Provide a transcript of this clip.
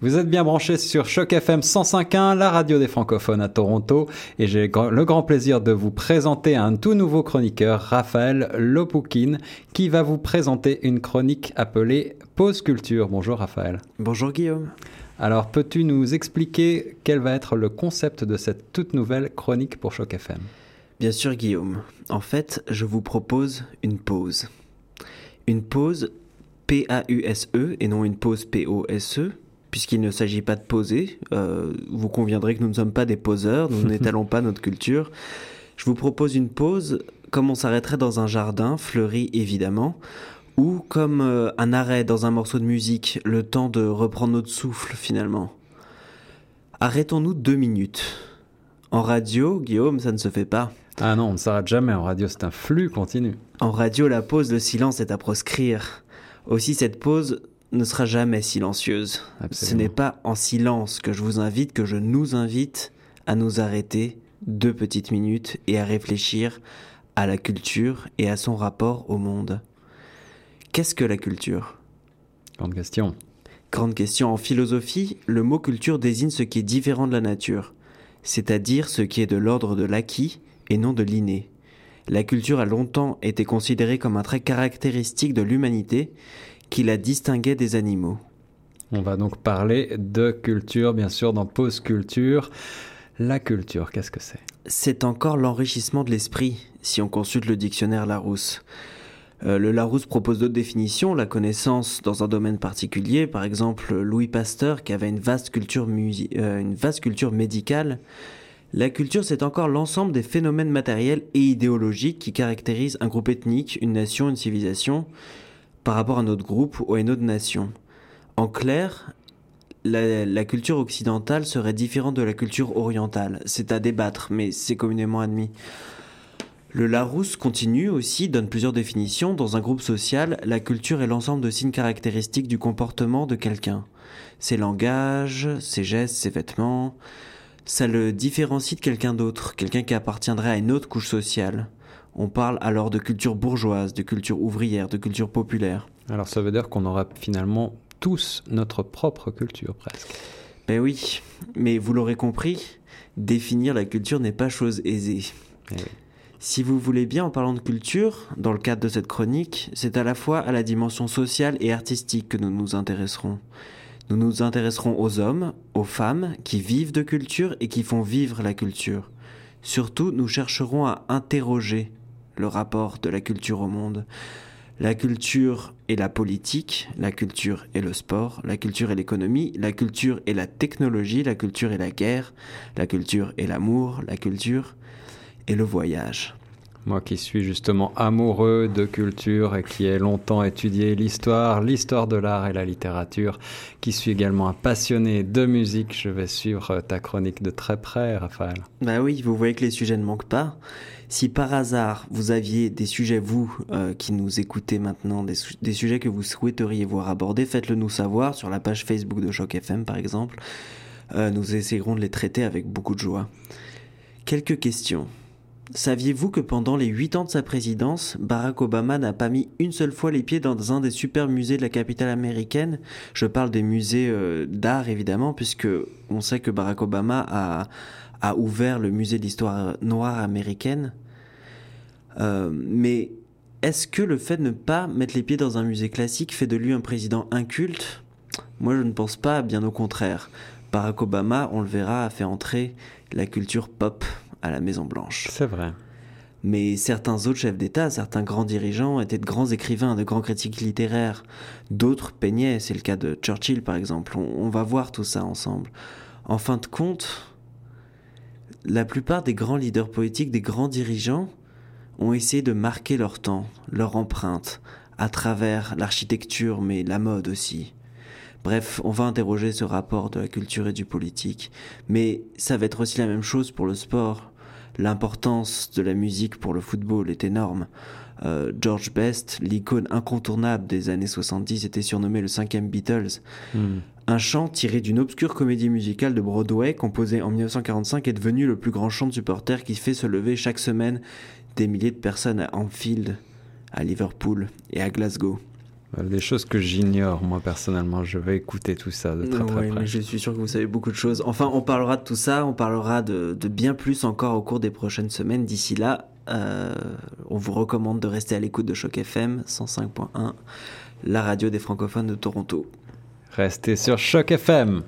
Vous êtes bien branchés sur Choc FM 105.1, la radio des francophones à Toronto, et j'ai le grand plaisir de vous présenter un tout nouveau chroniqueur, Raphaël Lopoukine, qui va vous présenter une chronique appelée Pause Culture. Bonjour Raphaël. Bonjour Guillaume. Alors, peux-tu nous expliquer quel va être le concept de cette toute nouvelle chronique pour Choc FM Bien sûr Guillaume. En fait, je vous propose une pause. Une pause P-A-U-S-E et non une pause P-O-S-E puisqu'il ne s'agit pas de poser. Euh, vous conviendrez que nous ne sommes pas des poseurs, nous n'étalons pas notre culture. Je vous propose une pause comme on s'arrêterait dans un jardin, fleuri évidemment, ou comme euh, un arrêt dans un morceau de musique, le temps de reprendre notre souffle finalement. Arrêtons-nous deux minutes. En radio, Guillaume, ça ne se fait pas. Ah non, on ne s'arrête jamais. En radio, c'est un flux continu. En radio, la pause, le silence est à proscrire. Aussi, cette pause ne sera jamais silencieuse. Ce n'est pas en silence que je vous invite, que je nous invite à nous arrêter deux petites minutes et à réfléchir à la culture et à son rapport au monde. Qu'est-ce que la culture? Grande question. Grande question. En philosophie, le mot culture désigne ce qui est différent de la nature, c'est-à-dire ce qui est de l'ordre de l'acquis et non de l'inné. La culture a longtemps été considérée comme un trait caractéristique de l'humanité qui la distinguait des animaux. On va donc parler de culture, bien sûr, dans Pause Culture. La culture, qu'est-ce que c'est? C'est encore l'enrichissement de l'esprit, si on consulte le dictionnaire Larousse. Euh, le Larousse propose d'autres définitions, la connaissance dans un domaine particulier, par exemple Louis Pasteur qui avait une vaste culture, euh, une vaste culture médicale. La culture, c'est encore l'ensemble des phénomènes matériels et idéologiques qui caractérisent un groupe ethnique, une nation, une civilisation par rapport à notre groupe ou à une autre nation. En clair, la, culture occidentale serait différente de la culture orientale. C'est à débattre, mais c'est communément admis. Le Larousse continue aussi, donne plusieurs définitions. Dans un groupe social, la culture est l'ensemble de signes caractéristiques du comportement de quelqu'un. Ses langages, ses gestes, ses vêtements. Ça le différencie de quelqu'un d'autre, quelqu'un qui appartiendrait à une autre couche sociale. On parle alors de culture bourgeoise, de culture ouvrière, de culture populaire. Alors ça veut dire qu'on aura finalement tous notre propre culture presque. Ben oui, mais vous l'aurez compris, définir la culture n'est pas chose aisée. Eh si vous voulez bien, en parlant de culture, dans le cadre de cette chronique, c'est à la fois à la dimension sociale et artistique que nous nous intéresserons. Nous nous intéresserons aux hommes, aux femmes qui vivent de culture et qui font vivre la culture. Surtout, nous chercherons à interroger le rapport de la culture au monde. La culture et la politique, la culture et le sport, la culture et l'économie, la culture et la technologie, la culture et la guerre, la culture et l'amour, la culture et le voyage. Moi qui suis justement amoureux de culture et qui ai longtemps étudié l'histoire, l'histoire de l'art et la littérature, qui suis également un passionné de musique, je vais suivre ta chronique de très près, Raphaël. Bah oui, vous voyez que les sujets ne manquent pas. Si par hasard vous aviez des sujets, vous euh, qui nous écoutez maintenant, des, sujets que vous souhaiteriez voir abordés, faites-le nous savoir sur la page Facebook de Choc FM par exemple. Euh, nous essayerons de les traiter avec beaucoup de joie. Quelques questions. Saviez-vous que pendant les 8 ans de sa présidence, Barack Obama n'a pas mis une seule fois les pieds dans un des super musées de la capitale américaine? Je parle des musées euh, d'art évidemment, puisque on sait que Barack Obama a, ouvert le musée d'histoire noire américaine. Euh, mais est-ce que le fait de ne pas mettre les pieds dans un musée classique fait de lui un président inculte? Moi je ne pense pas, bien au contraire. Barack Obama, on le verra, a fait entrer la culture pop à la Maison Blanche. C'est vrai. Mais certains autres chefs d'État, certains grands dirigeants étaient de grands écrivains, de grands critiques littéraires. D'autres peignaient, c'est le cas de Churchill par exemple. On, va voir tout ça ensemble. En fin de compte, la plupart des grands leaders politiques, des grands dirigeants, ont essayé de marquer leur temps, leur empreinte, à travers l'architecture, mais la mode aussi. Bref, on va interroger ce rapport de la culture et du politique, mais ça va être aussi la même chose pour le sport. L'importance de la musique pour le football est énorme. Euh, George Best, l'icône incontournable des années 70, était surnommé le cinquième Beatles. Hmm. Un chant tiré d'une obscure comédie musicale de Broadway, composé en 1945, est devenu le plus grand chant de supporters qui fait se lever chaque semaine des milliers de personnes à Anfield, à Liverpool et à Glasgow. Des choses que j'ignore, moi personnellement. Je vais écouter tout ça de très près. mais je suis sûr que vous savez beaucoup de choses. Enfin, on parlera de tout ça, on parlera de, de bien plus encore au cours des prochaines semaines. D'ici là, euh, on vous recommande de rester à l'écoute de Choc FM 105.1, la radio des francophones de Toronto. Restez sur Choc FM.